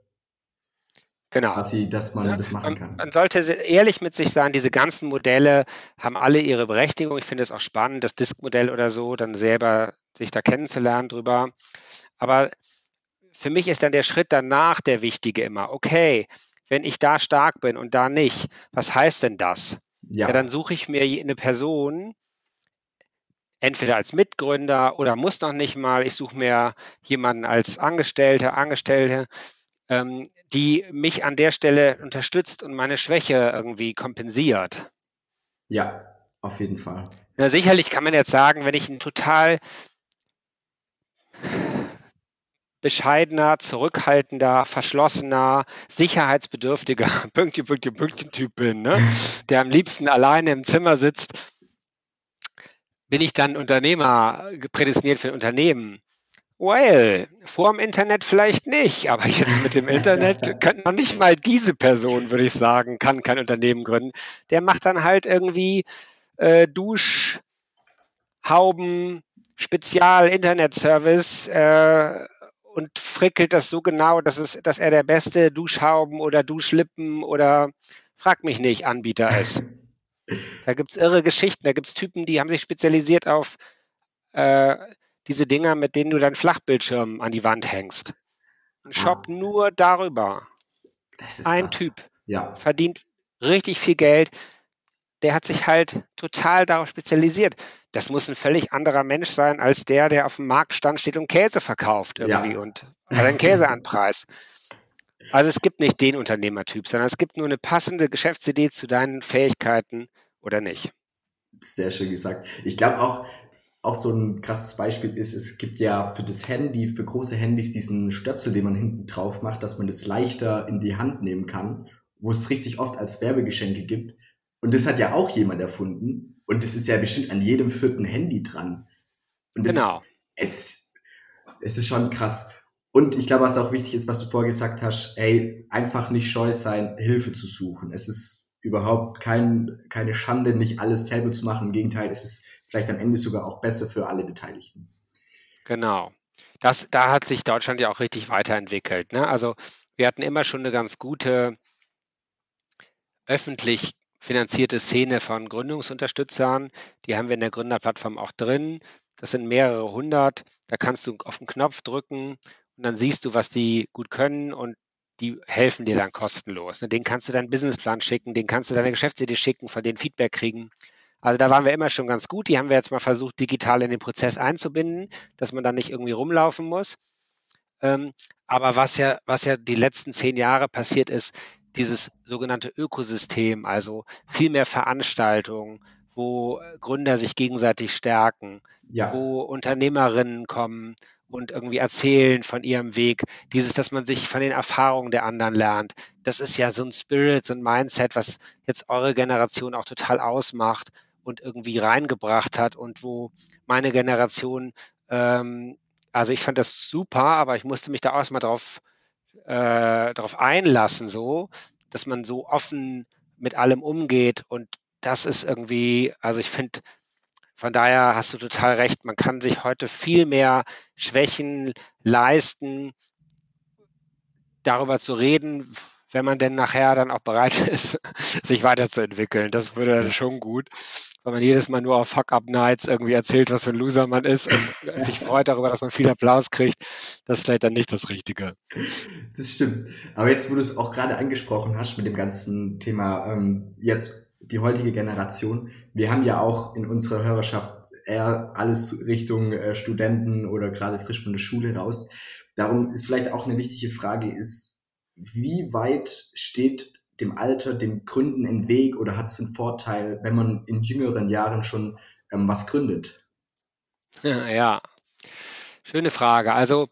[SPEAKER 2] Genau.
[SPEAKER 1] quasi, dass man
[SPEAKER 2] Ja,
[SPEAKER 1] das machen
[SPEAKER 2] man,
[SPEAKER 1] kann.
[SPEAKER 2] man sollte se- ehrlich mit sich sein, diese ganzen Modelle haben alle ihre Berechtigung. Ich finde es auch spannend, das Disk-Modell oder so, dann selber sich da kennenzulernen drüber. Aber für mich ist dann der Schritt danach der wichtige immer. Okay, wenn ich da stark bin und da nicht, was heißt denn das?
[SPEAKER 1] Ja,
[SPEAKER 2] Ja, dann suche ich mir eine Person, entweder als Mitgründer oder muss noch nicht mal. Ich suche mir jemanden als Angestellte, Angestellte, ähm, die mich an der Stelle unterstützt und meine Schwäche irgendwie kompensiert.
[SPEAKER 1] ja, auf jeden Fall.
[SPEAKER 2] Na, sicherlich kann man jetzt sagen, wenn ich ein total bescheidener, zurückhaltender, verschlossener, sicherheitsbedürftiger [LAUGHS] Pünktchen, Pünktchen, Pünktchen-Typ bin, ne? [LAUGHS] der am liebsten alleine im Zimmer sitzt, bin ich dann Unternehmer, prädestiniert für ein Unternehmen? Well, vor dem Internet vielleicht nicht, aber jetzt mit dem Internet [LAUGHS] könnte noch nicht mal diese Person, würde ich sagen, kann kein Unternehmen gründen. Der macht dann halt irgendwie äh, Duschhauben, Spezial, Internetservice äh, und frickelt das so genau, dass, es, dass er der beste Duschhauben oder Duschlippen oder frag mich nicht Anbieter [LAUGHS] ist. Da gibt es irre Geschichten, da gibt es Typen, die haben sich spezialisiert auf äh, diese Dinger, mit denen du deinen Flachbildschirm an die Wand hängst. Ein Shop
[SPEAKER 1] Ah.
[SPEAKER 2] nur darüber.
[SPEAKER 1] Das ist
[SPEAKER 2] Ein
[SPEAKER 1] krass.
[SPEAKER 2] Typ
[SPEAKER 1] Ja,
[SPEAKER 2] verdient richtig viel Geld. Der hat sich halt total darauf spezialisiert. Das muss ein völlig anderer Mensch sein als der, der auf dem Marktstand steht und Käse verkauft irgendwie
[SPEAKER 1] Ja.
[SPEAKER 2] und hat einen Käse an Preis. Also es gibt nicht den Unternehmertyp, sondern es gibt nur eine passende Geschäftsidee zu deinen Fähigkeiten oder nicht.
[SPEAKER 1] sehr schön gesagt. Ich glaube auch, auch so ein krasses Beispiel ist, es gibt ja für das Handy, für große Handys diesen Stöpsel, den man hinten drauf macht, dass man das leichter in die Hand nehmen kann, wo es richtig oft als Werbegeschenke gibt. Und das hat ja auch jemand erfunden. Und das ist ja bestimmt an jedem vierten Handy dran. Und das,
[SPEAKER 2] Genau.
[SPEAKER 1] es, es ist schon krass. Und ich glaube, was auch wichtig ist, was du vorher gesagt hast, ey, einfach nicht scheu sein, Hilfe zu suchen. Es ist überhaupt kein, keine Schande, nicht alles selber zu machen. Im Gegenteil, es ist vielleicht am Ende sogar auch besser für alle Beteiligten.
[SPEAKER 2] Genau. Das, da hat sich Deutschland ja auch richtig weiterentwickelt. Ne? Also wir hatten immer schon eine ganz gute öffentlich finanzierte Szene von Gründungsunterstützern. Die haben wir in der Gründerplattform auch drin. Das sind mehrere hundert. Da kannst du auf den Knopf drücken und dann siehst du, was die gut können und die helfen dir dann kostenlos. Ne? Den kannst du deinen Businessplan schicken, den kannst du deine Geschäftsidee schicken, von denen Feedback kriegen. Also da waren wir immer schon ganz gut. Die haben wir jetzt mal versucht, digital in den Prozess einzubinden, dass man dann nicht irgendwie rumlaufen muss. Ähm, aber was ja, was ja die letzten zehn Jahre passiert ist, dieses sogenannte Ökosystem, also viel mehr Veranstaltungen, wo Gründer sich gegenseitig stärken,
[SPEAKER 1] Ja,
[SPEAKER 2] wo Unternehmerinnen kommen und irgendwie erzählen von ihrem Weg. Dieses, dass man sich von den Erfahrungen der anderen lernt. Das ist ja so ein Spirit, so ein Mindset, was jetzt eure Generation auch total ausmacht und irgendwie reingebracht hat und wo meine Generation, ähm, also ich fand das super, aber ich musste mich da auch mal drauf, äh, drauf einlassen, so, dass man so offen mit allem umgeht. Und das ist irgendwie, also ich finde, von daher hast du total recht, man kann sich heute viel mehr Schwächen leisten, darüber zu reden, wenn man denn nachher dann auch bereit [LAUGHS] ist, sich weiterzuentwickeln. Das würde dann schon gut, weil man jedes Mal nur auf Fuck-Up-Nights irgendwie erzählt, was für ein Loser man ist und [LAUGHS] sich freut darüber, dass man viel Applaus kriegt. Das ist vielleicht dann nicht das Richtige.
[SPEAKER 1] das stimmt. Aber jetzt, wo du es auch gerade angesprochen hast mit dem ganzen Thema, ähm, jetzt die heutige Generation, wir haben ja auch in unserer Hörerschaft eher alles Richtung äh, Studenten oder gerade frisch von der Schule raus. Darum ist vielleicht auch eine wichtige Frage ist, wie weit steht dem Alter, dem Gründen im Weg oder hat es einen Vorteil, wenn man in jüngeren Jahren schon ähm, was gründet? [LAUGHS]
[SPEAKER 2] Ja, schöne Frage. Also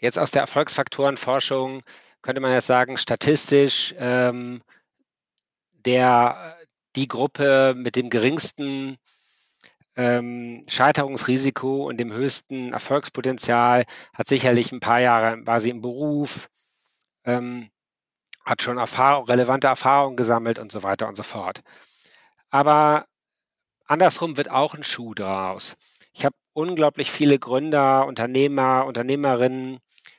[SPEAKER 2] jetzt aus der Erfolgsfaktorenforschung könnte man jetzt sagen, statistisch ähm, der, die Gruppe mit dem geringsten ähm, Scheiterungsrisiko und dem höchsten Erfolgspotenzial hat sicherlich ein paar Jahre, sie im Beruf, ähm, hat schon Erfahrung, relevante Erfahrungen gesammelt und so weiter und so fort. Aber andersrum wird auch ein Schuh draus. Ich habe unglaublich viele Gründer, Unternehmer, Unternehmerinnen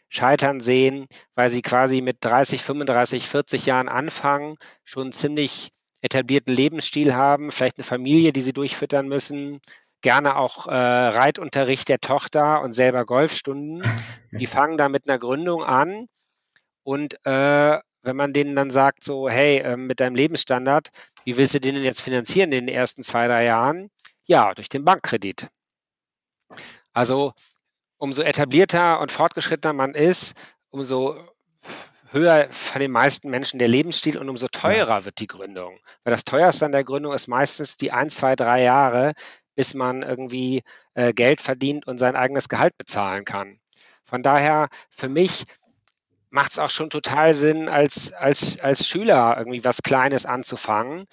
[SPEAKER 2] scheitern sehen, weil sie quasi mit 30, 35, 40 Jahren anfangen, schon einen ziemlich etablierten Lebensstil haben, vielleicht eine Familie, die sie durchfüttern müssen, gerne auch äh, Reitunterricht der Tochter und selber Golfstunden. Die fangen da mit einer Gründung an und äh, wenn man denen dann sagt, so, hey, äh, mit deinem Lebensstandard, wie willst du den denn jetzt finanzieren in den ersten zwei, drei Jahren? Ja, durch den Bankkredit. Also umso etablierter und fortgeschrittener man ist, umso höher von den meisten Menschen der Lebensstil und umso teurer wird die Gründung. Weil das teuerste an der Gründung ist meistens die ein, zwei, drei Jahre, bis man irgendwie äh, Geld verdient und sein eigenes Gehalt bezahlen kann. Von daher für mich macht es auch schon total Sinn, als, als, als Schüler irgendwie was Kleines anzufangen,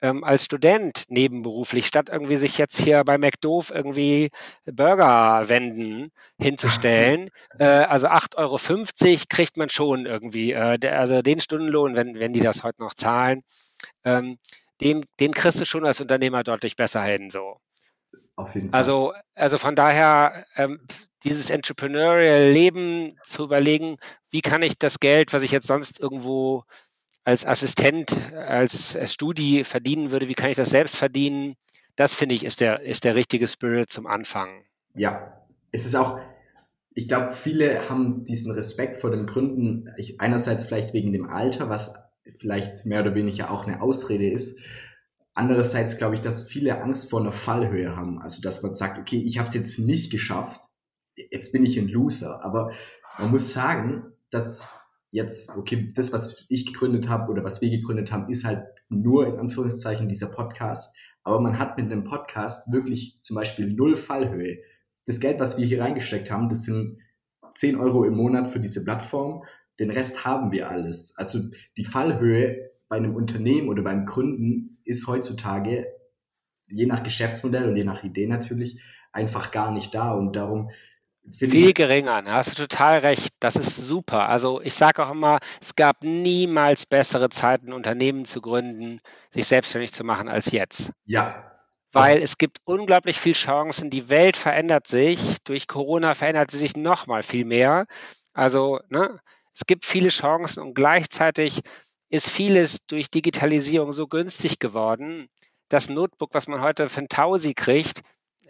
[SPEAKER 2] ähm, als Student nebenberuflich, statt irgendwie sich jetzt hier bei McDoof irgendwie Burgerwänden hinzustellen. [LAUGHS] äh, also 8,50 Euro kriegt man schon irgendwie, äh, der, also den Stundenlohn, wenn, wenn die das heute noch zahlen, ähm, den, den kriegst du schon als Unternehmer deutlich besser hin. So. Auf jeden Fall. Also, also von daher, ähm, dieses entrepreneurial Leben zu überlegen, wie kann ich das Geld, was ich jetzt sonst irgendwo als Assistent, als Studi verdienen würde, wie kann ich das selbst verdienen? Das finde ich ist der, ist der richtige Spirit zum Anfang.
[SPEAKER 1] Ja, es ist auch, ich glaube, viele haben diesen Respekt vor den Gründen, ich, einerseits vielleicht wegen dem Alter, was vielleicht mehr oder weniger auch eine Ausrede ist, Andererseits glaube ich, dass viele Angst vor einer Fallhöhe haben. Also dass man sagt, okay, ich habe es jetzt nicht geschafft, jetzt bin ich ein Loser. Aber man muss sagen, dass jetzt, okay, das, was ich gegründet habe oder was wir gegründet haben, ist halt nur in Anführungszeichen dieser Podcast. Aber man hat mit einem Podcast wirklich zum Beispiel null Fallhöhe. Das Geld, was wir hier reingesteckt haben, das sind 10 Euro im Monat für diese Plattform. Den Rest haben wir alles. Also die Fallhöhe bei einem Unternehmen oder beim Gründen ist heutzutage, je nach Geschäftsmodell und je nach Idee natürlich, einfach gar nicht da. Und darum
[SPEAKER 2] finde Viel geringer, da hast du total recht. Das ist super. Also ich sage auch immer, es gab niemals bessere Zeiten, Unternehmen zu gründen, sich selbstständig zu machen als jetzt.
[SPEAKER 1] Ja.
[SPEAKER 2] Weil es gibt unglaublich viele Chancen. Die Welt verändert sich. Durch Corona verändert sie sich noch mal viel mehr. Also ne, es gibt viele Chancen und gleichzeitig ist vieles durch Digitalisierung so günstig geworden. Das Notebook, was man heute für ein Tausi kriegt,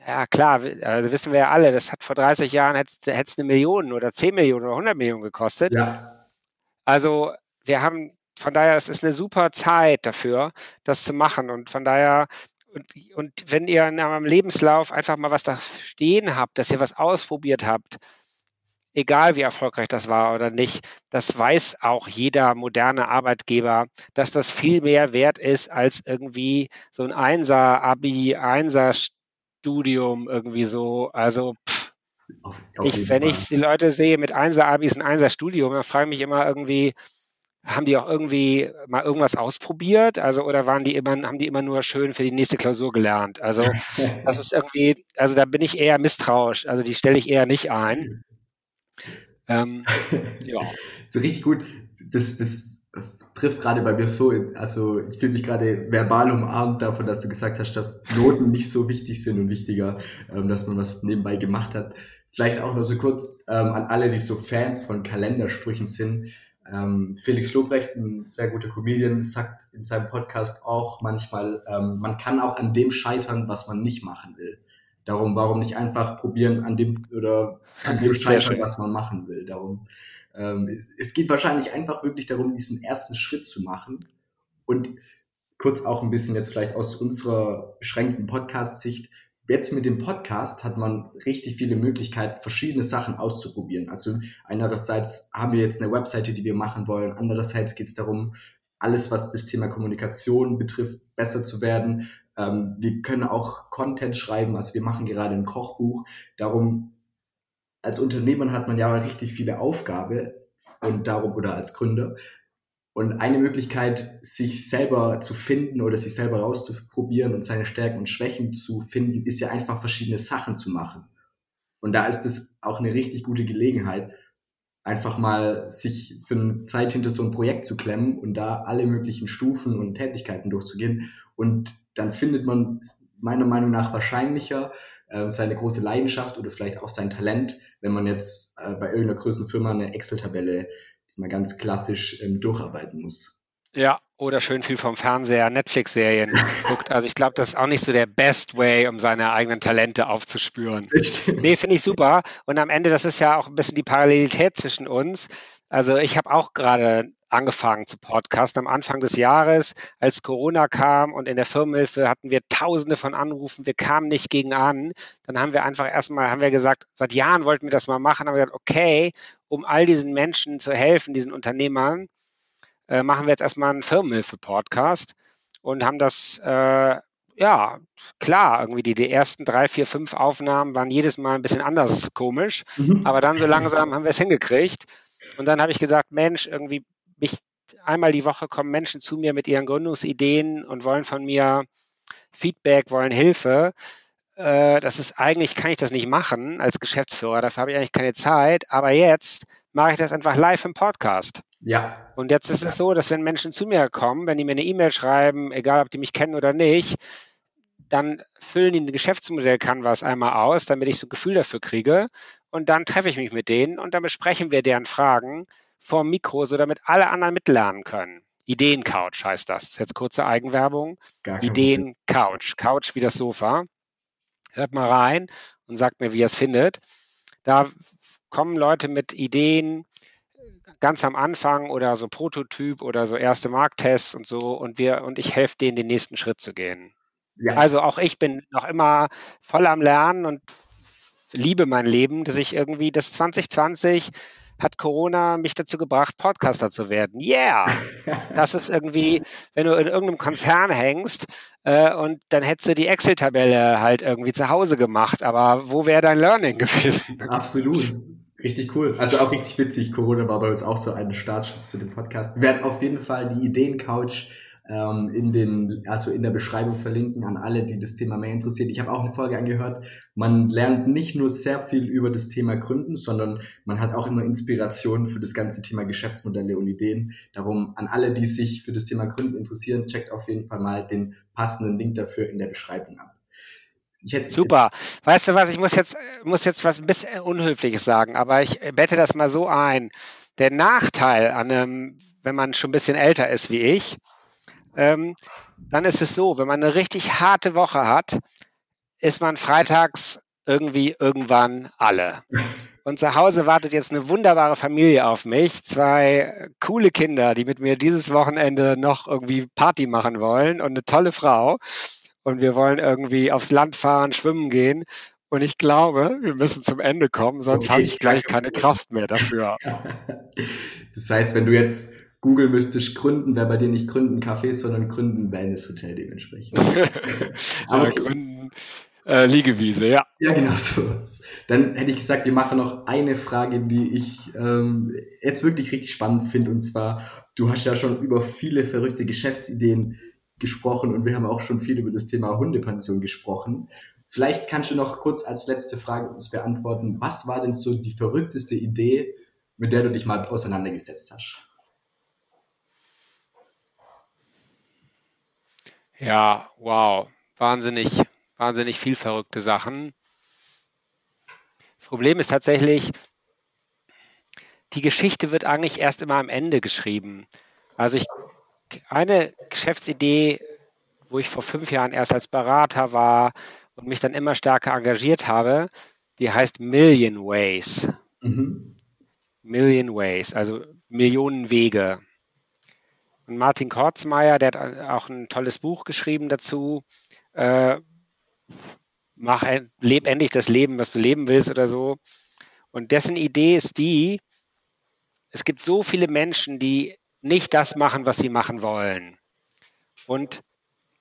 [SPEAKER 2] ja klar, also wissen wir ja alle, das hat vor 30 Jahren hätte es eine Million oder 10 Millionen oder 100 Millionen gekostet. Ja. Also wir haben, von daher, es ist eine super Zeit dafür, das zu machen. Und von daher, und, und wenn ihr in eurem Lebenslauf einfach mal was da stehen habt, dass ihr was ausprobiert habt, egal wie erfolgreich das war oder nicht, das weiß auch jeder moderne Arbeitgeber, dass das viel mehr wert ist als irgendwie so ein Einser-Abi, Einser-Studium irgendwie so. Also pff, auf, auf ich, wenn Fall. ich die Leute sehe mit Einser-Abis und Einser-Studium, dann frage ich mich immer irgendwie, haben die auch irgendwie mal irgendwas ausprobiert? Also, oder waren die immer, haben die immer nur schön für die nächste Klausur gelernt? Also, [LAUGHS] das ist irgendwie, also da bin ich eher misstrauisch. Also, die stelle ich eher nicht ein.
[SPEAKER 1] Ähm, [LAUGHS] ja. so richtig gut. Das, das trifft gerade bei mir so, also ich fühle mich gerade verbal umarmt davon, dass du gesagt hast, dass Noten nicht so wichtig sind und wichtiger, ähm, dass man was nebenbei gemacht hat. Vielleicht auch nur so kurz ähm, an alle, die so Fans von Kalendersprüchen sind. Ähm, Felix Lobrecht, ein sehr guter Comedian, sagt in seinem Podcast auch manchmal, ähm, man kann auch an dem scheitern, was man nicht machen will. Darum, warum nicht einfach probieren an dem oder an dem scheitern, was man machen will. Darum, ähm, es, es geht wahrscheinlich einfach wirklich darum, diesen ersten Schritt zu machen. Und kurz auch ein bisschen jetzt vielleicht aus unserer beschränkten Podcast-Sicht. Jetzt mit dem Podcast hat man richtig viele Möglichkeiten, verschiedene Sachen auszuprobieren. Also einerseits haben wir jetzt eine Webseite, die wir machen wollen. Andererseits geht es darum, alles, was das Thema Kommunikation betrifft, besser zu werden. Ähm, wir können auch Content schreiben, also wir machen gerade ein Kochbuch. Darum, als Unternehmer hat man ja richtig viele Aufgaben und darum, oder als Gründer. Und eine Möglichkeit, sich selber zu finden oder sich selber rauszuprobieren und seine Stärken und Schwächen zu finden, ist ja einfach verschiedene Sachen zu machen. Und da ist es auch eine richtig gute Gelegenheit, einfach mal sich für eine Zeit hinter so ein Projekt zu klemmen und da alle möglichen Stufen und Tätigkeiten durchzugehen. Und dann findet man meiner Meinung nach wahrscheinlicher äh, seine große Leidenschaft oder vielleicht auch sein Talent, wenn man jetzt äh, bei irgendeiner größeren Firma eine Excel-Tabelle mal ganz klassisch ähm, durcharbeiten muss.
[SPEAKER 2] Ja, oder schön viel vom Fernseher, Netflix-Serien guckt. Also ich glaube, das ist auch nicht so der best way, um seine eigenen Talente aufzuspüren. Nee, finde ich super. Und am Ende, das ist ja auch ein bisschen die Parallelität zwischen uns. Also ich habe auch gerade angefangen zu podcasten am Anfang des Jahres, als Corona kam und in der Firmenhilfe hatten wir tausende von Anrufen, wir kamen nicht gegen an. Dann haben wir einfach erstmal, haben wir gesagt, seit Jahren wollten wir das mal machen, haben wir gesagt, okay, um all diesen Menschen zu helfen, diesen Unternehmern, äh, machen wir jetzt erstmal einen Firmenhilfe-Podcast und haben das, äh, ja, klar, irgendwie die, die ersten drei, vier, fünf Aufnahmen waren jedes Mal ein bisschen anders komisch, mhm. aber dann so langsam haben wir es hingekriegt. Und dann habe ich gesagt, Mensch, irgendwie mich einmal die Woche kommen Menschen zu mir mit ihren Gründungsideen und wollen von mir Feedback, wollen Hilfe. Äh, das ist eigentlich, kann ich das nicht machen als Geschäftsführer, dafür habe ich eigentlich keine Zeit. Aber jetzt mache ich das einfach live im Podcast.
[SPEAKER 1] Ja.
[SPEAKER 2] Und jetzt ist es so, dass wenn Menschen zu mir kommen, wenn die mir eine E-Mail schreiben, egal ob die mich kennen oder nicht, dann füllen die ein Geschäftsmodell Canvas einmal aus, damit ich so ein Gefühl dafür kriege. Und dann treffe ich mich mit denen und dann besprechen wir deren Fragen vor Mikro, so damit alle anderen mitlernen können. Ideencouch heißt das. das ist jetzt kurze Eigenwerbung. Ideencouch. Couch wie das Sofa. Hört mal rein und sagt mir, wie ihr es findet. Da kommen Leute mit Ideen ganz am Anfang oder so Prototyp oder so erste Markttests und so und wir und ich helfe denen den nächsten Schritt zu gehen. Ja. Also auch ich bin noch immer voll am Lernen und liebe mein Leben, dass ich irgendwie das 2020 hat Corona mich dazu gebracht, Podcaster zu werden. Yeah! [LAUGHS] Das ist irgendwie, wenn du in irgendeinem Konzern hängst äh, und dann hättest du die Excel-Tabelle halt irgendwie zu Hause gemacht, aber wo wäre dein Learning [LAUGHS] gewesen?
[SPEAKER 1] Absolut. Richtig cool. Also auch richtig witzig. Corona war bei uns auch so ein Startschutz für den Podcast. Wir werden auf jeden Fall die Ideencouch ähm, in den, also in der Beschreibung verlinken an alle, die das Thema mehr interessiert. Ich habe auch eine Folge angehört. Man lernt nicht nur sehr viel über das Thema Gründen, sondern man hat auch immer Inspiration für das ganze Thema Geschäftsmodelle und Ideen. Darum an alle, die sich für das Thema Gründen interessieren, checkt auf jeden Fall mal den passenden Link dafür in der Beschreibung ab.
[SPEAKER 2] Super. Weißt du was, ich muss jetzt, muss jetzt was ein bisschen Unhöfliches sagen, aber ich bette das mal so ein. Der Nachteil an einem, wenn man schon ein bisschen älter ist wie ich, ähm, dann ist es so, wenn man eine richtig harte Woche hat, ist man freitags irgendwie irgendwann alle. [LAUGHS] Und zu Hause wartet jetzt eine wunderbare Familie auf mich. Zwei coole Kinder, die mit mir dieses Wochenende noch irgendwie Party machen wollen und eine tolle Frau. Und wir wollen irgendwie aufs Land fahren, schwimmen gehen. Und ich glaube, wir müssen zum Ende kommen, sonst okay. habe ich gleich keine Kraft mehr dafür. [LAUGHS]
[SPEAKER 1] Das heißt, wenn du jetzt Google müsstest gründen, wäre bei dir nicht gründen Café, sondern gründen Wellness Hotel dementsprechend. [LAUGHS] [LAUGHS]
[SPEAKER 2] Aber okay. gründen äh, Liegewiese, ja.
[SPEAKER 1] Ja, genau so. Dann hätte ich gesagt, wir machen noch eine Frage, die ich ähm, jetzt wirklich richtig spannend finde. Und zwar, du hast ja schon über viele verrückte Geschäftsideen gesprochen und wir haben auch schon viel über das Thema Hundepension gesprochen. Vielleicht kannst du noch kurz als letzte Frage uns beantworten, was war denn so die verrückteste Idee, mit der du dich mal auseinandergesetzt hast?
[SPEAKER 2] Ja, wow. Wahnsinnig, wahnsinnig viel verrückte Sachen. Das Problem ist tatsächlich, die Geschichte wird eigentlich erst immer am Ende geschrieben. Also ich, eine Geschäftsidee, wo ich vor fünf Jahren erst als Berater war und mich dann immer stärker engagiert habe, die heißt Million Ways. Mhm. Million Ways, also Millionen Wege. Und Martin Kortzmeier, der hat auch ein tolles Buch geschrieben dazu. Äh, mach, leb endlich das Leben, was du leben willst oder so. Und dessen Idee ist die, es gibt so viele Menschen, die nicht das machen, was sie machen wollen. Und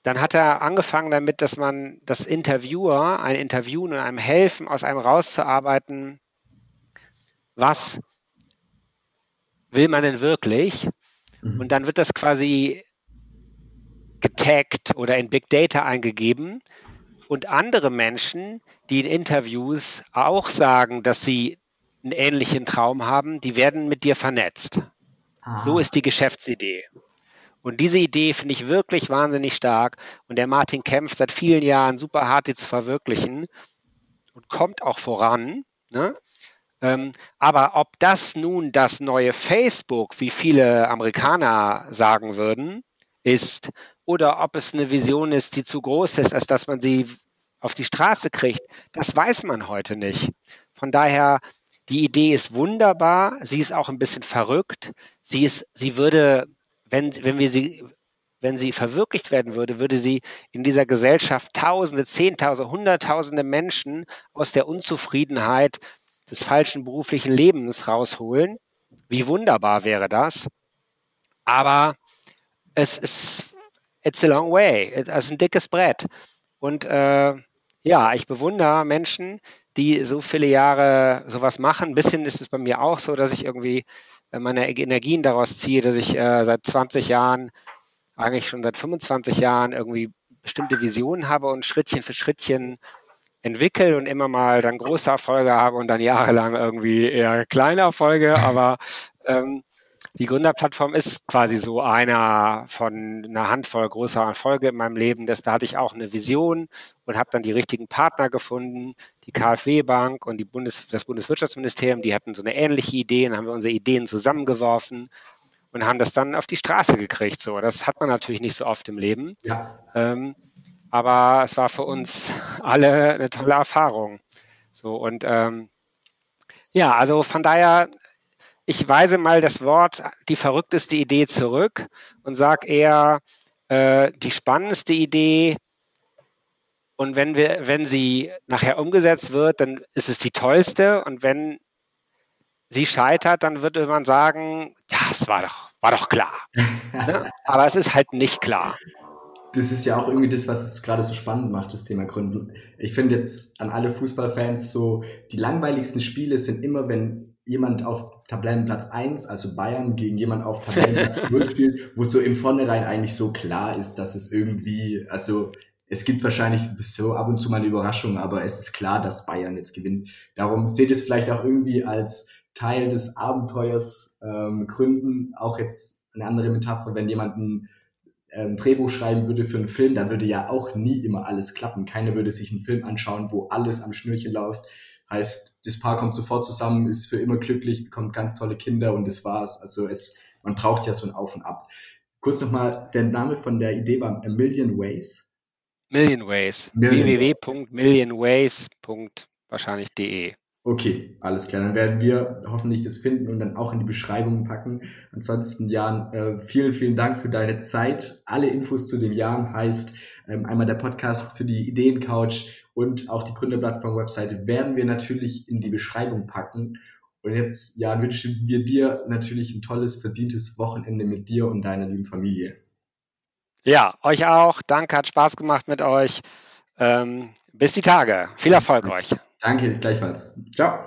[SPEAKER 2] dann hat er angefangen damit, dass man das Interviewer, ein Interviewen und einem helfen, aus einem rauszuarbeiten, was will man denn wirklich? Mhm. Und dann wird das quasi getaggt oder in Big Data eingegeben. Und andere Menschen, die in Interviews auch sagen, dass sie einen ähnlichen Traum haben, die werden mit dir vernetzt. Ah. So ist die Geschäftsidee. Und diese Idee finde ich wirklich wahnsinnig stark. Und der Martin kämpft seit vielen Jahren super hart, die zu verwirklichen und kommt auch voran. Ne? Ähm, aber ob das nun das neue Facebook, wie viele Amerikaner sagen würden, ist, oder ob es eine Vision ist, die zu groß ist, als dass man sie auf die Straße kriegt, das weiß man heute nicht. Von daher, die Idee ist wunderbar, sie ist auch ein bisschen verrückt. Sie ist, sie würde, wenn, wenn wir sie, wenn sie verwirklicht werden würde, würde sie in dieser Gesellschaft Tausende, Zehntausende, Hunderttausende Menschen aus der Unzufriedenheit des falschen beruflichen Lebens rausholen. Wie wunderbar wäre das? Aber es ist, it's a long way. Es ist ein dickes Brett. Und äh, ja, ich bewundere Menschen, die so viele Jahre sowas machen. Ein bisschen ist es bei mir auch so, dass ich irgendwie äh, meine Energien daraus ziehe, dass ich äh, seit 20 Jahren, eigentlich schon seit 25 Jahren irgendwie bestimmte Visionen habe und Schrittchen für Schrittchen entwickle und immer mal dann große Erfolge habe und dann jahrelang irgendwie eher kleine Erfolge. Aber ähm, die Gründerplattform ist quasi so einer von einer Handvoll großer Erfolge in meinem Leben. Das, da hatte ich auch eine Vision und habe dann die richtigen Partner gefunden, die KfW Bank und die Bundes, das Bundeswirtschaftsministerium, die hatten so eine ähnliche Idee und haben wir unsere Ideen zusammengeworfen und haben das dann auf die Straße gekriegt. So, das hat man natürlich nicht so oft im Leben. Ja. Ähm, aber es war für uns alle eine tolle Erfahrung. So und ähm, ja, also von daher ich weise mal das Wort die verrückteste Idee zurück und sage eher äh, die spannendste Idee. Und wenn wir, wenn sie nachher umgesetzt wird, dann ist es die tollste. Und wenn sie scheitert, dann würde man sagen, ja, es war doch, war doch klar. [LAUGHS] ne? Aber es ist halt nicht klar.
[SPEAKER 1] Das ist ja auch irgendwie das, was es gerade so spannend macht, das Thema Gründen. Ich finde jetzt an alle Fußballfans so, die langweiligsten Spiele sind immer, wenn jemand auf Tabellenplatz 1, also Bayern, gegen jemand auf Tabellenplatz [LAUGHS] 0 spielt, wo so im Vornherein eigentlich so klar ist, dass es irgendwie, also es gibt wahrscheinlich so ab und zu mal eine Überraschung, aber es ist klar, dass Bayern jetzt gewinnt. Darum seht es vielleicht auch irgendwie als Teil des Abenteuers ähm, gründen. Auch jetzt eine andere Metapher, wenn jemand ein ähm, Drehbuch schreiben würde für einen Film, da würde ja auch nie immer alles klappen. Keiner würde sich einen Film anschauen, wo alles am Schnürchen läuft. Heißt, das Paar kommt sofort zusammen, ist für immer glücklich, bekommt ganz tolle Kinder und das war's. Also es, man braucht ja so ein Auf und Ab. Kurz nochmal, der Name von der Idee war A Million Ways.
[SPEAKER 2] Million Ways. www.millionways. wahrscheinlich.de.
[SPEAKER 1] Okay, alles klar. Dann werden wir hoffentlich das finden und dann auch in die Beschreibung packen. Ansonsten, Jan, äh, vielen, vielen Dank für deine Zeit. Alle Infos zu dem Jan heißt ähm, einmal der Podcast für die Ideencouch und auch die Gründerplattform-Webseite werden wir natürlich in die Beschreibung packen. Und jetzt, Jan, wünschen wir dir natürlich ein tolles, verdientes Wochenende mit dir und deiner lieben Familie.
[SPEAKER 2] Ja, euch auch. Danke, hat Spaß gemacht mit euch. Ähm, bis die Tage. Viel Erfolg euch.
[SPEAKER 1] Danke, gleichfalls. Ciao.